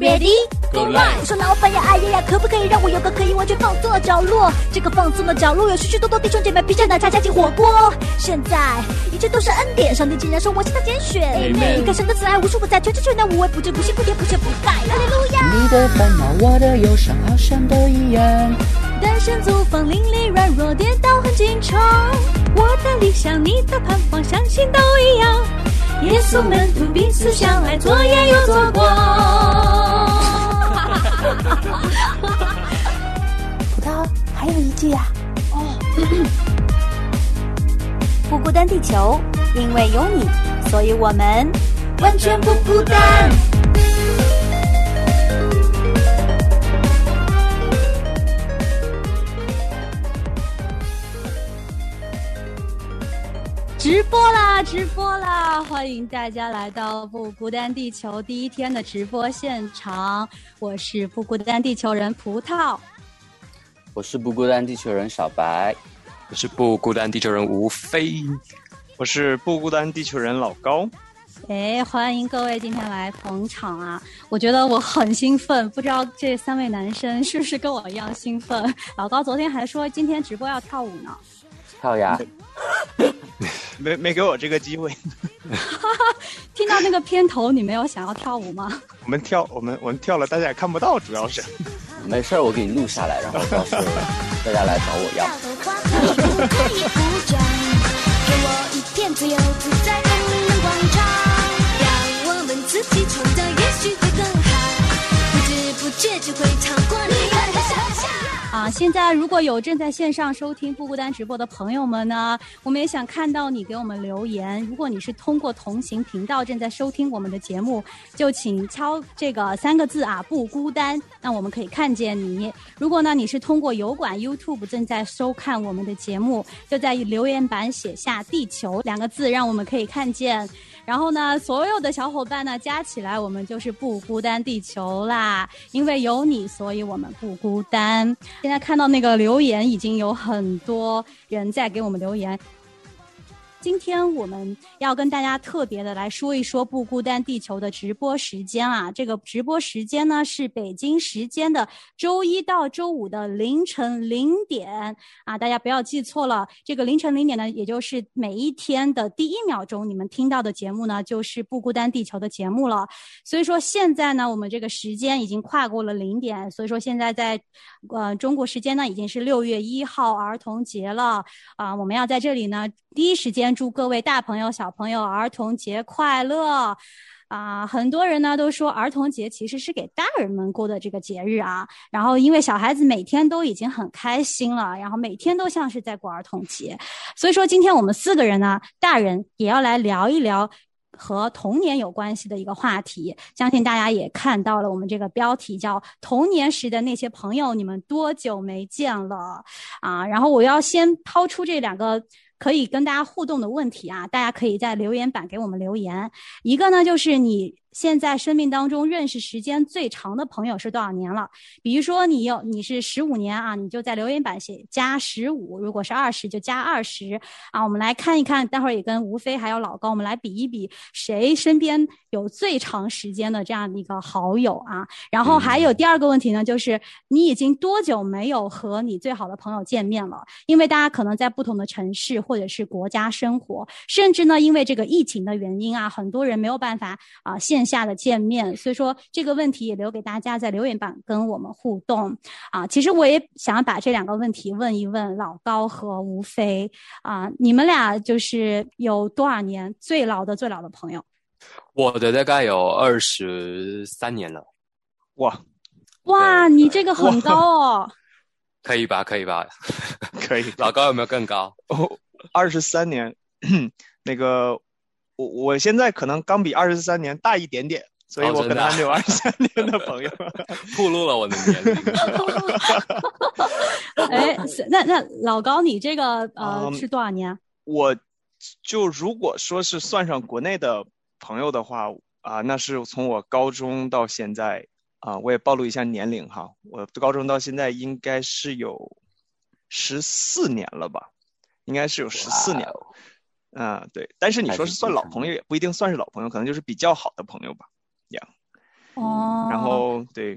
Ready go live。说老板呀，哎呀呀，可不可以让我有个可以完全放松的角落？这个放松的角落有许许多多弟兄姐妹披着奶茶加进火锅。现在一切都是恩典，上帝竟然说我是他拣选。每一个神的慈爱无处不在，全知全能无微不至，不信不甜不缺不盖。哈利路亚。你的烦恼，我的忧伤，好像都一样。单身租房，邻里软弱，跌倒很经常。我的理想，你的盼望，相信都一样。耶稣门徒彼此相爱，左眼又左光。葡萄还有一句啊，哦，不孤单，地球，因为有你，所以我们完全不孤单。欢迎大家来到不孤单地球第一天的直播现场，我是不孤单地球人葡萄，我是不孤单地球人小白，我是不孤单地球人吴飞，我是不孤单地球人老高。哎，欢迎各位今天来捧场啊！我觉得我很兴奋，不知道这三位男生是不是跟我一样兴奋？老高昨天还说今天直播要跳舞呢，跳呀！没没给我这个机会。听到那个片头，你没有想要跳舞吗？我们跳，我们我们跳了，大家也看不到，主要是。没事我给你录下来，然后到时候大家来找我要。给我一片自由自在的广场，让我们自己创现在如果有正在线上收听不孤单直播的朋友们呢，我们也想看到你给我们留言。如果你是通过同行频道正在收听我们的节目，就请敲这个三个字啊，不孤单，那我们可以看见你。如果呢你是通过油管 YouTube 正在收看我们的节目，就在留言板写下“地球”两个字，让我们可以看见。然后呢，所有的小伙伴呢加起来，我们就是不孤单地球啦。因为有你，所以我们不孤单。现在看到那个留言，已经有很多人在给我们留言。今天我们要跟大家特别的来说一说不孤单地球的直播时间啊，这个直播时间呢是北京时间的周一到周五的凌晨零点啊，大家不要记错了，这个凌晨零点呢，也就是每一天的第一秒钟，你们听到的节目呢就是不孤单地球的节目了。所以说现在呢，我们这个时间已经跨过了零点，所以说现在在呃中国时间呢已经是六月一号儿童节了啊，我们要在这里呢第一时间。祝各位大朋友、小朋友儿童节快乐！啊，很多人呢都说儿童节其实是给大人们过的这个节日啊。然后因为小孩子每天都已经很开心了，然后每天都像是在过儿童节，所以说今天我们四个人呢，大人也要来聊一聊和童年有关系的一个话题。相信大家也看到了，我们这个标题叫“童年时的那些朋友，你们多久没见了？”啊，然后我要先抛出这两个。可以跟大家互动的问题啊，大家可以在留言板给我们留言。一个呢，就是你。现在生命当中认识时间最长的朋友是多少年了？比如说你有你是十五年啊，你就在留言板写加十五；如果是二十就加二十啊。我们来看一看，待会儿也跟吴飞还有老高，我们来比一比谁身边有最长时间的这样的一个好友啊。然后还有第二个问题呢，就是你已经多久没有和你最好的朋友见面了？因为大家可能在不同的城市或者是国家生活，甚至呢因为这个疫情的原因啊，很多人没有办法啊现。线下的见面，所以说这个问题也留给大家在留言板跟我们互动啊。其实我也想要把这两个问题问一问老高和吴飞啊，你们俩就是有多少年最老的最老的朋友？我的大概有二十三年了。哇哇，你这个很高哦。可以吧？可以吧？可以。老高有没有更高？哦，二十三年，那个。我我现在可能刚比二十三年大一点点，所以我可能还没有二十三年的朋友，暴露了我的年龄。哎，那那老高，你这个呃是多少年？我就如果说是算上国内的朋友的话啊，那是从我高中到现在啊，我也暴露一下年龄哈，我高中到现在应该是有十四年了吧。应该是有十四年了。哇哦嗯，对。但是你说是算老朋友，也不一定算是老朋友，可能就是比较好的朋友吧。哦，然后对，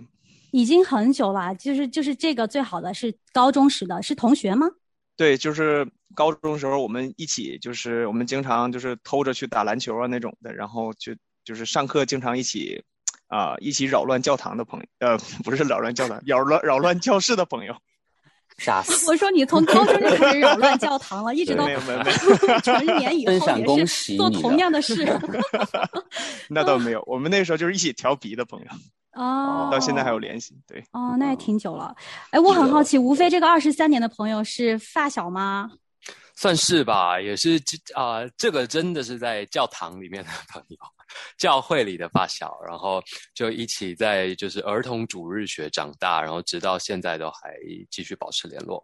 已经很久了，就是就是这个最好的是高中时的，是同学吗？对，就是高中时候我们一起，就是我们经常就是偷着去打篮球啊那种的，然后就就是上课经常一起，啊、一起扰乱教堂的朋友，呃，不是扰乱教堂，扰乱扰乱教室的朋友。我说你从高中就开始扰乱教堂了，一直到没有没有没有，成年以后也是做同样的事。那倒没有，我们那时候就是一起调皮的朋友，哦，到现在还有联系。对，哦，那也挺久了。哎，我很好奇，吴非这个二十三年的朋友是发小吗？算是吧，也是啊、这个真的是在教堂里面的朋友，教会里的发小，然后就一起在就是儿童主日学长大，然后直到现在都还继续保持联络，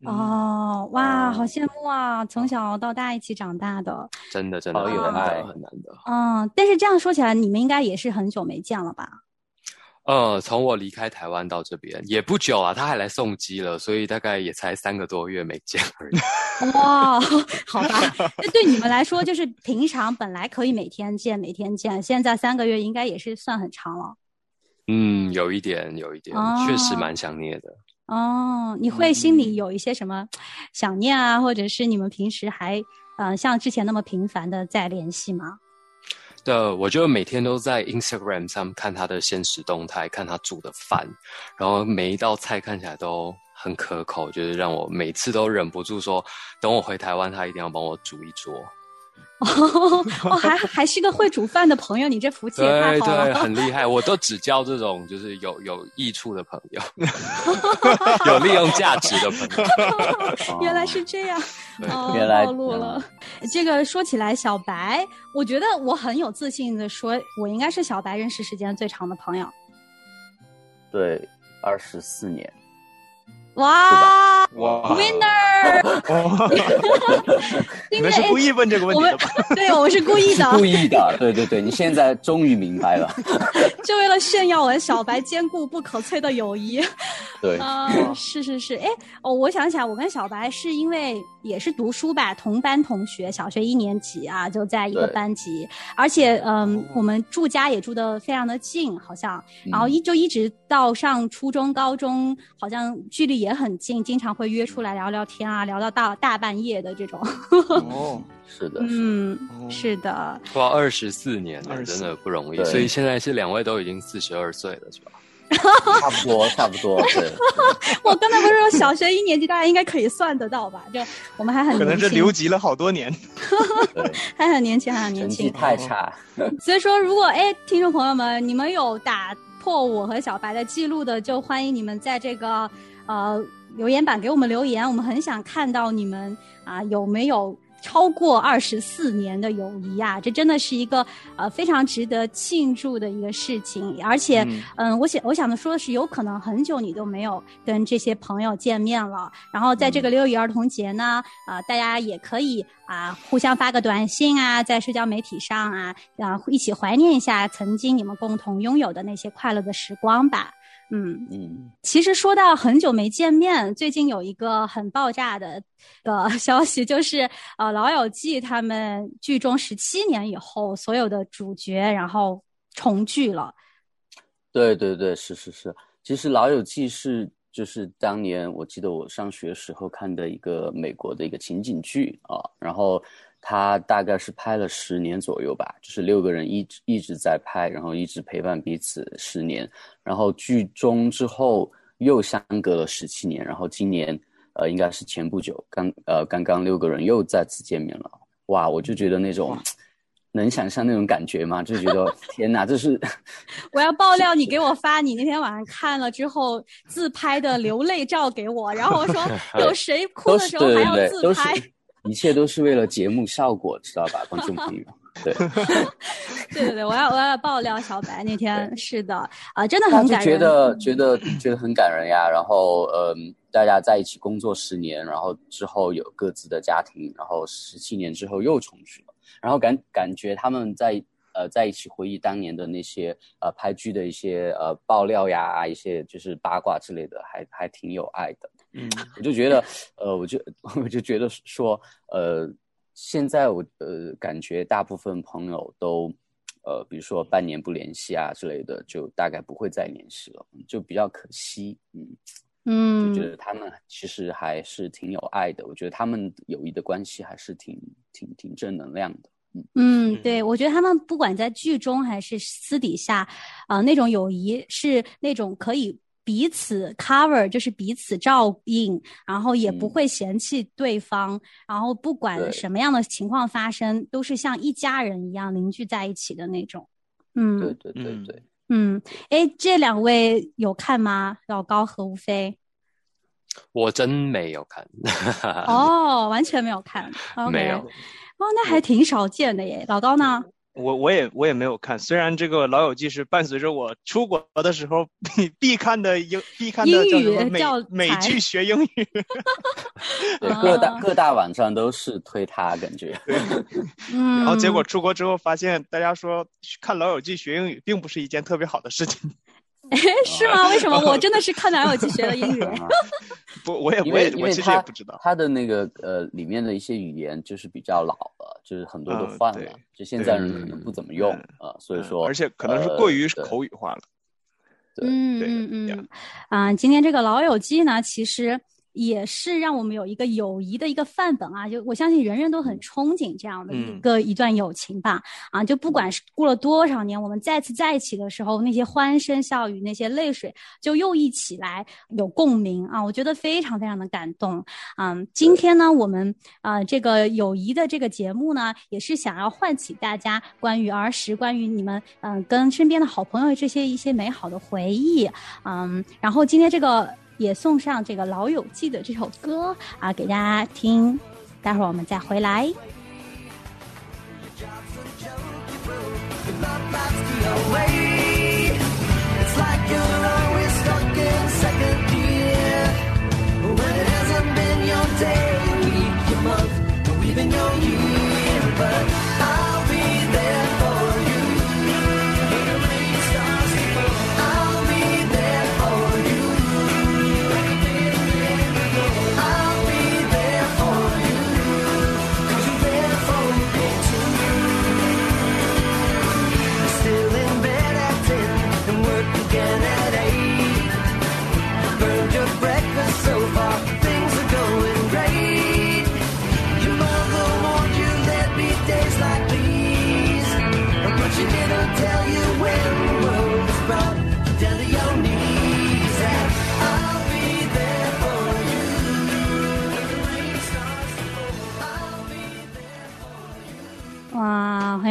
嗯哦，哇，好羡慕啊！从小到大一起长大的，真的真的好有很难爱得很难得。嗯，但是这样说起来，你们应该也是很久没见了吧？呃，从我离开台湾到这边也不久啊，他还来送机了，所以大概也才三个多月没见而已。哇，好吧，那对你们来说，就是平常本来可以每天见，每天见，现在三个月应该也是算很长了。嗯，有一点，有一点，确实蛮想念的。哦，你会心里有一些什么想念啊，或者是你们平时还呃像之前那么频繁的在联系吗？对，我就每天都在 Instagram 上看他的现实动态，看他煮的饭，然后每一道菜看起来都很可口，就是让我每次都忍不住说，等我回台湾，他一定要帮我煮一桌。哦，哦，还 还是个会煮饭的朋友，你这福气也太对对，好了。很厉害，我都只交这种就是有有益处的朋友，有利用价值的朋友。原来是这样，哦，原来暴露了。这个说起来，小白，我觉得我很有自信的说，我应该是小白认识时间最长的朋友。对，二十四年，哇哇，，winner！哦，你们是故意问这个问题的吧？对我是故意的，故意的。对对对，你现在终于明白了。就为了炫耀我和小白坚固不可摧的友谊。对，啊、是是是，哎，哦，我想起来，我跟小白是因为也是读书吧，同班同学，小学一年级啊，就在一个班级，而且嗯，我们住家也住的非常的近，好像，然后一就一直到上初中、高中，好像距离也很近，经常会约出来聊聊天啊，聊到大大半夜的这种。哦，是的，嗯，哦是的，哇，二十四年了，真的不容易。所以现在是两位都已经四十二岁了，是吧？差不多，差不多。对，我刚才不是说小学一年级，大家应该可以算得到吧？就我们还很可能是留级了好多年。还很年轻，还很年轻。太差。所以说，如果哎，听众朋友们，你们有打破我和小白的记录的，就欢迎你们在这个呃留言板给我们留言，我们很想看到你们啊、有没有。超过二十四年的友谊啊，这真的是一个呃非常值得庆祝的一个事情。而且，嗯嗯，我想我想的说的是，有可能很久你都没有跟这些朋友见面了。然后在这个六一儿童节呢，啊、大家也可以啊、互相发个短信啊，在社交媒体上啊，啊、一起怀念一下曾经你们共同拥有的那些快乐的时光吧。嗯，嗯，其实说到很久没见面，最近有一个很爆炸的的 消息，就是呃，《老友记》他们剧中十七年以后，所有的主角然后重聚了。对对对，是是是。其实《老友记》是就是当年我记得我上学时候看的一个美国的一个情景剧啊，然后它大概是拍了十年左右吧，就是六个人一直一直在拍，然后一直陪伴彼此十年，然后剧终之后又相隔了十七年，然后今年呃应该是前不久刚呃刚刚六个人又再次见面了，哇，我就觉得那种。能想象那种感觉吗？就觉得 天哪，这是 我要爆料，你给我发你那天晚上看了之后自拍的流泪照给我，然后我说 有谁哭的时候还要对对对，都自拍？是一切都是为了节目效果，知道吧，观众朋友？对，对对对，我要我要爆料小白那 天是的啊、真的很感人。得觉得觉得很感人呀。然后嗯，大家在一起工作十年，然后之后有各自的家庭，然后十七年之后又重聚了，然后感感觉他们在呃在一起回忆当年的那些呃拍剧的一些呃爆料呀，一些就是八卦之类的，还还挺有爱的。嗯。我就觉得，呃，我就 我就觉得说，呃，现在我呃感觉大部分朋友都，呃，比如说半年不联系啊之类的，就大概不会再联系了，就比较可惜，嗯，嗯就觉得他们其实还是挺有爱的，我觉得他们友谊的关系还是挺挺挺正能量的。嗯，对，我觉得他们不管在剧中还是私底下，呃，那种友谊是那种可以彼此 cover，就是彼此照应，然后也不嗯会嫌弃对方，然后不管什么样的情况发生，都是像一家人一样凝聚在一起的那种。嗯，对对对嗯对，嗯，哎，这两位有看吗？老高和吴飞？我真没有看。哦，完全没有看。没有。哦，那还挺少见的耶。老高呢？我我也我也没有看，虽然这个《老友记》是伴随着我出国的时候必必看的英必看的叫什么美美剧学英语，对各大啊各大网站都是推它，感觉。对，然后结果出国之后发现，大家说看《老友记》学英语并不是一件特别好的事情。是吗？为什么？我真的是看老友记学的英语。啊 不，我也因我也我其实也为因为他不知道。他的那个呃里面的一些语言就是比较老了，就是很多都换了，就现在人可能嗯不怎么用嗯啊，所以嗯说而且可能是过于口语化了。对对嗯嗯对嗯，啊，今天这个老友记呢，其实也是让我们有一个友谊的一个范本啊。就我相信人人都很憧憬这样的一嗯个、一段友情吧。啊，就不管是过了多少年，我们再次在一起的时候，那些欢声笑语，那些泪水，就又一起来有共鸣啊。我觉得非常非常的感动。嗯，今天呢，我们呃这个友谊的这个节目呢，也是想要唤起大家关于儿时、关于你们嗯、跟身边的好朋友这些一些美好的回忆。嗯，然后今天这个也送上这个《老友记》的这首歌啊，给大家听。待会儿我们再回来。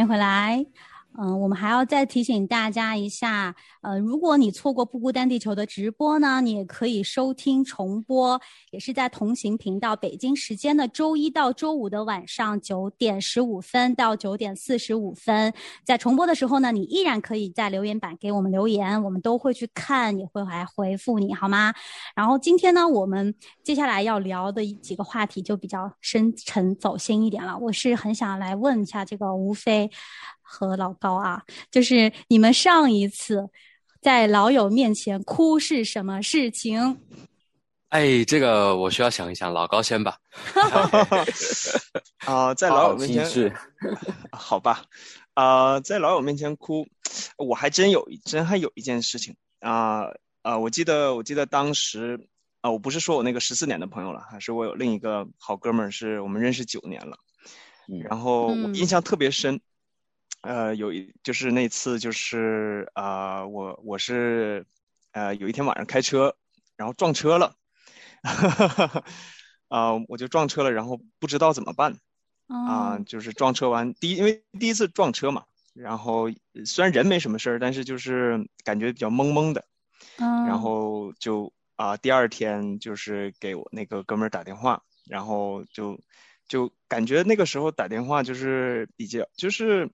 回来。嗯，我们还要再提醒大家一下，呃，如果你错过《不孤单地球》的直播呢，你也可以收听重播，也是在同行频道北京时间的周一到周五的晚上九点十五分到九点四十五分。在重播的时候呢，你依然可以在留言板给我们留言，我们都会去看，也会来回复你，好吗？然后今天呢，我们接下来要聊的几个话题就比较深沉走心一点了。我是很想来问一下这个吴飞和老高啊，就是你们上一次在老友面前哭是什么事情？哎，这个我需要想一想，老高先吧。啊、在老友面前，机智，好吧，啊、在老友面前哭，我还真有一真还有一件事情啊啊、我记得我记得当时啊、我不是说我那个十四年的朋友了，还是我有另一个好哥们儿，是我们认识九年了，嗯然后印象特别深，呃，有一就是那次就是啊、我我是呃有一天晚上开车，然后撞车了，啊、我就撞车了，然后不知道怎么办。啊、嗯就是撞车完第一，因为第一次撞车嘛，然后呃虽然人没什么事儿，但是就是感觉比较懵懵的，嗯，然后就啊、第二天就是给我那个哥们儿打电话，然后就就感觉那个时候打电话就是比较就是。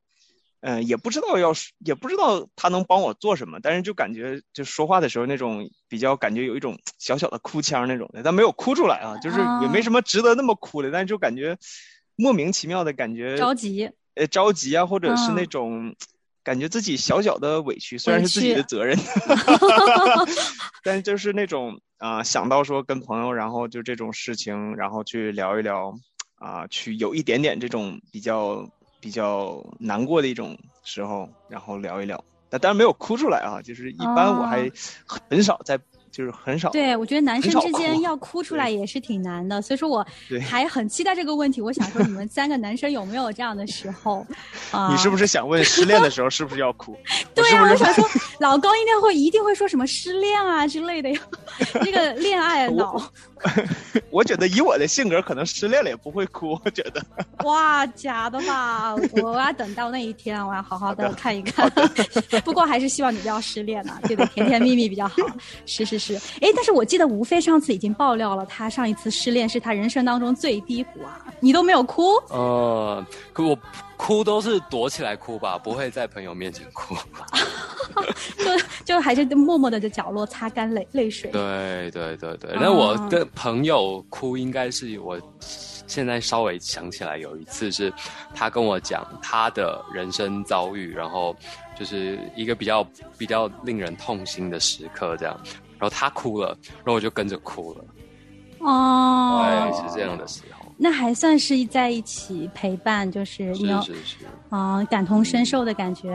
嗯，也不知道要是，也不知道他能帮我做什么，但是就感觉就说话的时候那种比较感觉有一种小小的哭腔那种的，但没有哭出来啊，就是也没啊。什么值得那么哭的，但是就感觉莫名其妙的感觉着急，呃着急啊，或者是那嗯种感觉自己小小的委屈，虽然是自己的责任，但就是那种啊、想到说跟朋友，然后就这种事情，然后去聊一聊啊、去有一点点这种比较比较难过的一种时候，然后聊一聊。但当然没有哭出来啊，就是一般我还很少在，就是很少。对，我觉得男生之间要哭出来也是挺难的，所以说我 对还很期待这个问题。我想说，你们三个男生有没有这样的时候？啊、你是不是想问失恋的时候是不是要哭？对呀、我想说，老高应该会一定会说什么失恋啊之类的呀，这个恋爱脑，我觉得以我的性格，可能失恋了也不会哭。我觉得哇，假的吧？我要等到那一天，我要好好的看一看。不过还是希望你不要失恋啊，对的，甜甜蜜蜜比较好。是是是，哎，但是我记得吴非上次已经爆料了，他上一次失恋是他人生当中最低谷啊，你都没有哭？呃，可我哭都是躲起来哭吧，不会在朋友面前哭。就就还是默默的在角落擦干泪泪水。对对对对，哦那我的朋友哭，应该是我现在稍微想起来有一次是他跟我讲他的人生遭遇，然后就是一个比较比较令人痛心的时刻，这样，然后他哭了，然后我就跟着哭了，哦，对，是这样的时候，那还算是在一起陪伴，就是你有是是是，啊、感同身受的感觉。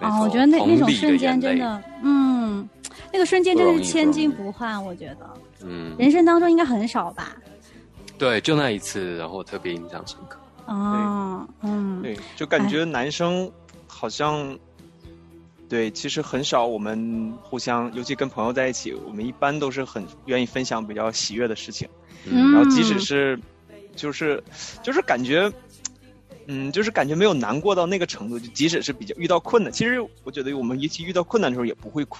啊、我觉得那那种瞬间真的，嗯，那个瞬间真的是千金不不换。我觉得嗯，人生当中应该很少吧。对，就那一次，然后特别印象深刻。哦，嗯，对，就感觉男生好像，对，其实很少我们互相，尤其跟朋友在一起，我们一般都是很愿意分享比较喜悦的事情。嗯，然后即使是，就是就是感觉，嗯，就是感觉没有难过到那个程度，就即使是比较遇到困难，其实我觉得我们一起遇到困难的时候也不会哭，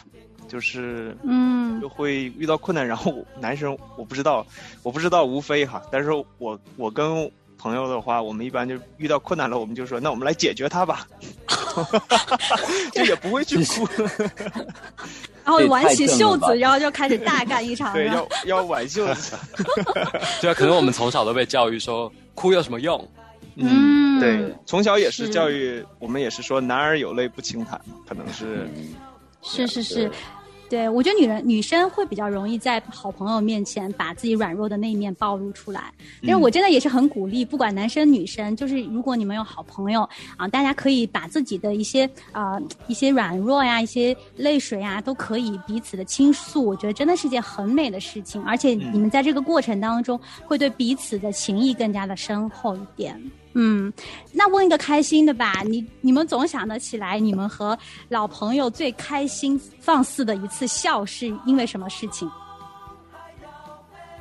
就是嗯。就会遇到困难，然后男生我不知道，我不知道无非哈，但是我我跟朋友的话，我们一般就遇到困难了，我们就说那我们来解决它吧，就也不会去哭，然后挽起袖子，然后就开始大干一场。对，要要挽袖子，对啊，可能我们从小都被教育说哭有什么用？嗯，对，从小也是是。教育我们也是说男儿有泪不轻弹，可能是。是是是，对我觉得女人女生会比较容易在好朋友面前把自己软弱的那一面暴露出来。但是我真的也是很鼓励，不管男生女生，就是如果你们有好朋友啊，大家可以把自己的一些啊、一些软弱呀、一些泪水呀，都可以彼此的倾诉。我觉得真的是件很美的事情，而且你们在这个过程当中会对彼此的情谊更加的深厚一点。嗯，那问一个开心的吧，你你们总想得起来，你们和老朋友最开心放肆的一次笑是因为什么事情？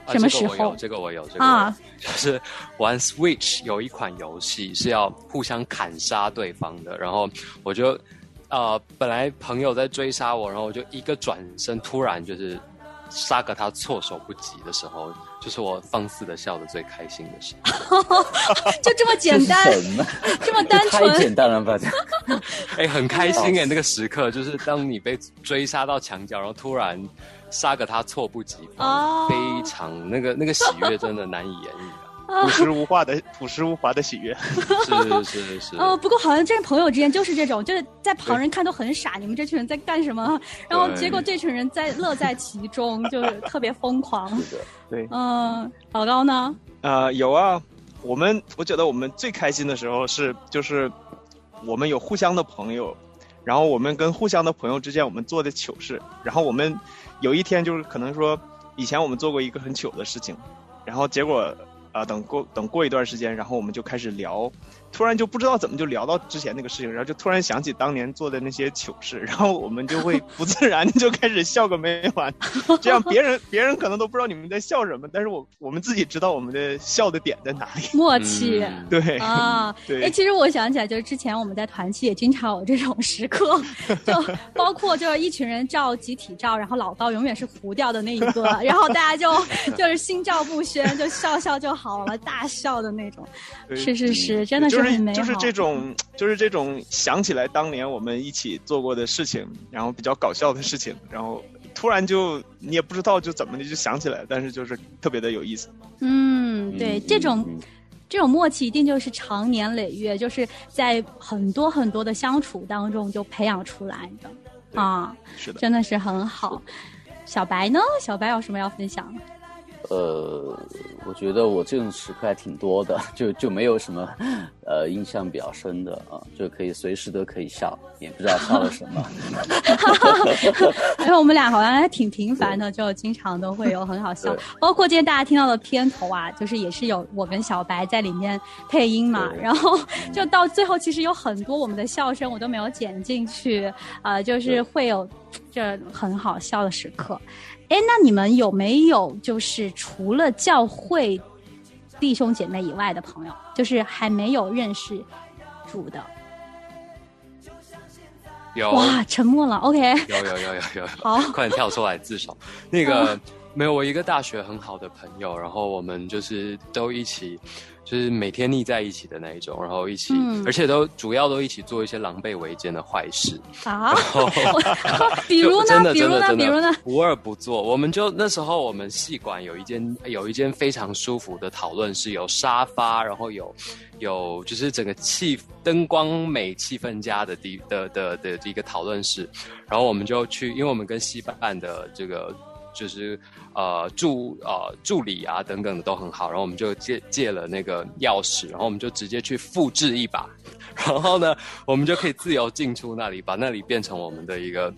啊什么时这个我有候这个我有，这个啊。就是玩 Switch 有一款游戏是要互相砍杀对方的，然后我就呃本来朋友在追杀我，然后我就一个转身，突然就是杀个他措手不及的时候，就是我放肆的笑的最开心的时候。就这么简单这，么？这么单太纯。简单了吧？这 哎、很开心哎、那个时刻就是当你被追杀到墙角，然后突然杀个他措不及防，哦非常那个那个喜悦真的难以言喻朴实无华的朴实无华的喜悦。啊！是是是，哦，不过好像这朋友之间就是这种，就是在旁人看都很傻，你们这群人在干什么？然后结果这群人在乐在其中，就是特别疯狂。对，嗯，老高呢？啊，有啊，我们我觉得我们最开心的时候是就是我们有互相的朋友，然后我们跟互相的朋友之间我们做的糗事，然后我们有一天就是可能说以前我们做过一个很糗的事情，然后结果啊、等过等过一段时间，然后我们就开始聊，突然就不知道怎么就聊到之前那个事情，然后就突然想起当年做的那些糗事，然后我们就会不自然地就开始笑个没完，这样别人别人可能都不知道你们在笑什么，但是我我们自己知道我们的笑的点在哪里。默契。嗯对，啊，对哎，其实我想起来，就是之前我们在团期也经常有这种时刻，就包括就是一群人照集体照，然后老高永远是糊掉的那一个，然后大家就就是心照不宣，就笑笑就好了，大笑的那种。是是是，真的就是这种就是这种想起来当年我们一起做过的事情，然后比较搞笑的事情，然后突然就你也不知道就怎么的就想起来，但是就是特别的有意思。嗯，对，这种嗯这种默契一定就是长年累月，就是在很多很多的相处当中就培养出来的啊，是的，真的是很好。小白呢？小白有什么要分享的？呃，我觉得我这种时刻还挺多的，就就没有什么呃印象比较深的啊，就可以随时都可以笑，也不知道笑了什么。因 为我们俩好像还挺频繁的，就经常都会有很好笑。包括今天大家听到的片头啊，就是也是有我跟小白在里面配音嘛，然后就到最后其实有很多我们的笑声我都没有剪进去，呃，就是会有这很好笑的时刻。哎，那你们有没有就是除了教会弟兄姐妹以外的朋友，就是还没有认识主的？有哇，沉默了。OK，有有有有有，好 快点跳出来自首。那个没有，我一个大学很好的朋友，然后我们就是都一起，就是每天腻在一起的那一种，然后一起，嗯而且都主要都一起做一些狼狈为奸的坏事。啊，比如呢？比如呢？的真的比如呢的？无二不作。我们就那时候我们戏馆有一间有一间非常舒服的讨论室，有沙发，然后有有就是整个气灯光美、气氛佳的地的的的的一个讨论室。然后我们就去，因为我们跟戏办的这个就是呃助呃助理啊等等的都很好，然后我们就借借了那个钥匙，然后我们就直接去复制一把，然后呢，我们就可以自由进出那里，把那里变成我们的一个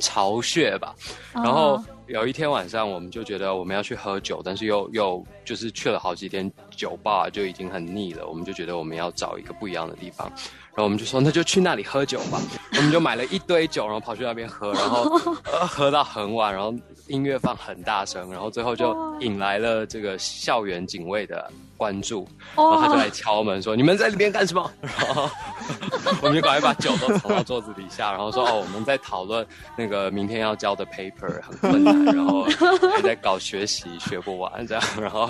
巢穴吧。然后哦有一天晚上，我们就觉得我们要去喝酒，但是又又就是去了好几天酒吧，就已经很腻了。我们就觉得我们要找一个不一样的地方，然后我们就说那就去那里喝酒吧。我们就买了一堆酒，然后跑去那边喝，然后、呃、喝到很晚，然后音乐放很大声，然后最后就引来了这个校园警卫的关注，然后他就来敲门说：“你们在里面干什么？” 然后 我们就赶快把酒都藏到桌子底下，然后说：“哦，我们在讨论那个明天要交的 paper 很困难，然后还在搞学习，学不完这样。”然后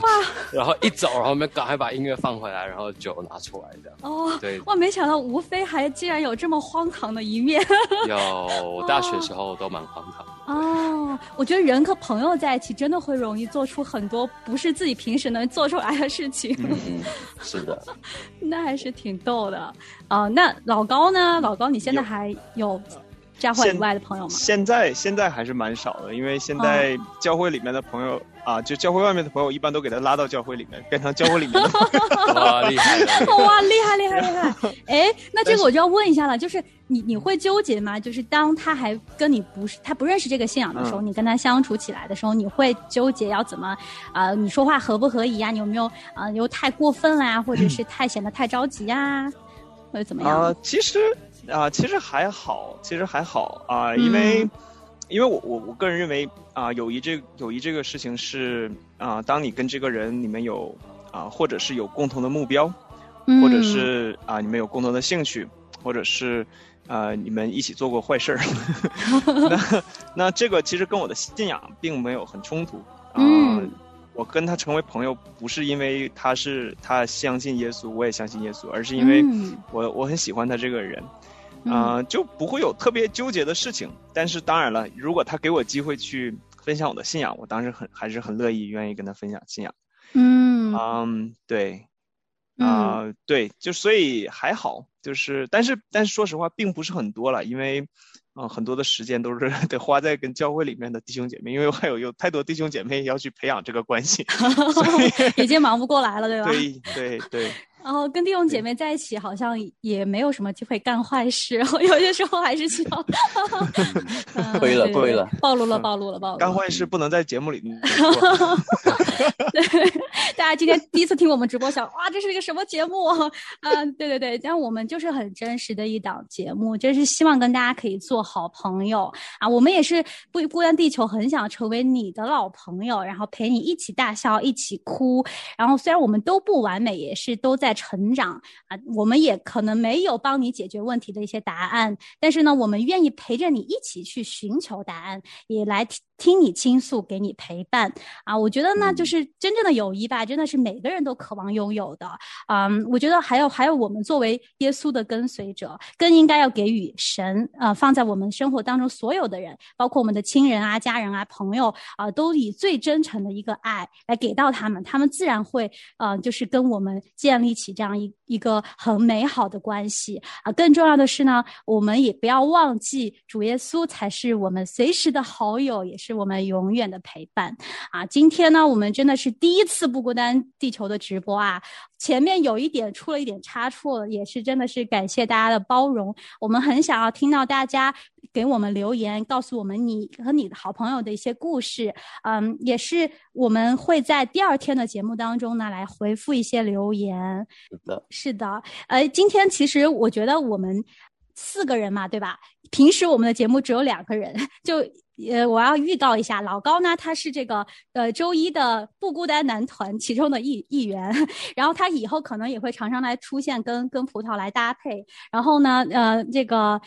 然后一走，然后我们赶快把音乐放回来，然后酒拿出来这样。哦，对，哇，没想到吴非还竟然有这么荒唐的一面 有我大学时候都蛮荒唐的。哦！我觉得人和朋友在一起，真的会容易做出很多不是自己平时能做出来的事情，嗯，是的，那还是挺逗的。啊、那老高呢？老高，你现在有还有教会以外的朋友吗？现在现在还是蛮少的，因为现在教会里面的朋友啊，就教会外面的朋友，一般都给他拉到教会里面，变成教会里面的 朋友。哇，厉害了！哇，厉害厉害厉害！哎，那这个我就要问一下了，就是你你会纠结吗？就是当他还跟你不是他不认识这个信仰的时候，嗯你跟他相处起来的时候，你会纠结要怎么啊、呃你说话合不合宜呀？你有没有啊、呃又太过分啦，或者是 太显得太着急呀，或者怎么样？啊、其实啊、其实还好，其实还好啊、因为、嗯因为我我我个人认为啊、友谊这友谊这个事情是啊、当你跟这个人你们有啊、或者是有共同的目标，嗯或者是啊、你们有共同的兴趣，或者是啊、你们一起做过坏事儿，那那这个其实跟我的信仰并没有很冲突啊。嗯我跟他成为朋友，不是因为他是他相信耶稣，我也相信耶稣，而是因为嗯我我很喜欢他这个人，嗯啊、就不会有特别纠结的事情。但是当然了，如果他给我机会去分享我的信仰，我当时很还是很乐意愿意跟他分享信仰。嗯嗯，对，啊、对，就所以还好，就是但是但是说实话，并不是很多了，因为。嗯，很多的时间都是 得花在跟教会里面的弟兄姐妹，因为我还有有太多弟兄姐妹要去培养这个关系，所以已经忙不过来了，对吧？对对对，然后跟弟兄姐妹在一起，好像也没有什么机会干坏事，然后有些时候还是需要。嗯亏了亏了暴露了，暴露了，暴露了。干坏事不能在节目里 说。对，大家今天第一次听我们直播，想哇，这是一个什么节目啊？啊，对对对，但我们就是很真实的一档节目，就是希望跟大家可以做好朋友啊。我们也是不孤单地球，很想成为你的老朋友，然后陪你一起大笑，一起哭。然后虽然我们都不完美，也是都在成长啊，我们也可能没有帮你解决问题的一些答案，但是呢，我们愿意陪着你一起去寻求答案，也来听你倾诉，给你陪伴啊。我觉得呢，就就是真正的友谊吧，真的是每个人都渴望拥有的。嗯，我觉得还有还有我们作为耶稣的跟随者，更应该要给予神呃放在我们生活当中所有的人，包括我们的亲人啊、家人啊、朋友啊、都以最真诚的一个爱来给到他们，他们自然会呃就是跟我们建立起这样一一个很美好的关系啊、更重要的是呢，我们也不要忘记主耶稣才是我们随时的好友，也是我们永远的陪伴啊。今天呢，我们真的是第一次不孤单地球的直播啊，前面有一点出了一点差错，也是真的是感谢大家的包容。我们很想要听到大家给我们留言，告诉我们你和你的好朋友的一些故事。嗯，也是我们会在第二天的节目当中呢来回复一些留言。是的，是的，呃，今天其实我觉得我们四个人嘛，对吧？平时我们的节目只有两个人，就呃，我要预告一下，老高呢，他是这个呃周一的不孤单男团其中的一一员，然后他以后可能也会常常来出现跟跟葡萄来搭配，然后呢，呃，这个。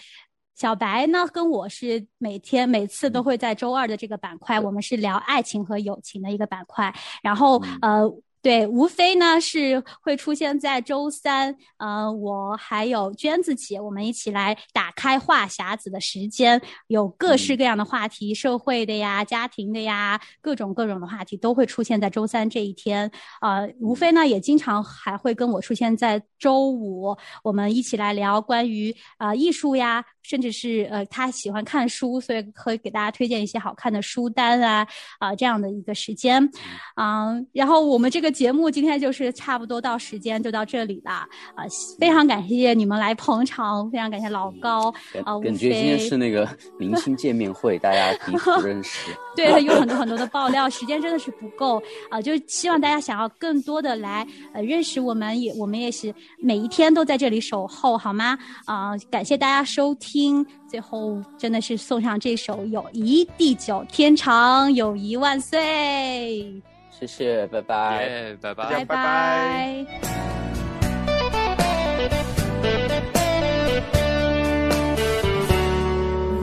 小白呢，跟我是每天每次都会在周二的这个板块，我们是聊爱情和友情的一个板块。然后呃，对，无非呢是会出现在周三，呃，我还有娟子姐，我们一起来打开话匣子的时间，有各式各样的话题，社会的呀、家庭的呀，各种各种的话题都会出现在周三这一天。呃，无非呢也经常还会跟我出现在周五，我们一起来聊关于呃艺术呀，甚至是呃他喜欢看书，所以会给大家推荐一些好看的书单啊啊、这样的一个时间，嗯、然后我们这个节目今天就是差不多到时间就到这里了啊、非常感谢你们来捧场，非常感谢老高啊、吴感觉今天是那个明星见面会，大家彼此不认识。对，有很多很多的爆料，时间真的是不够啊、就希望大家想要更多的来呃认识我们，也我们也是每一天都在这里守候，好吗？啊、感谢大家收听，最后真的是送上这首《友谊地久天长，友谊万岁》，谢谢，拜拜。耶，拜拜拜拜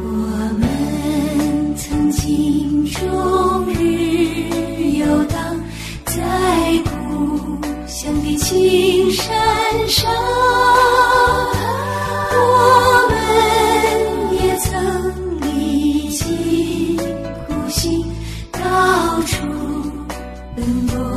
我们曾经终日游荡在故乡的青山上，我们也曾历尽苦辛，到处奔波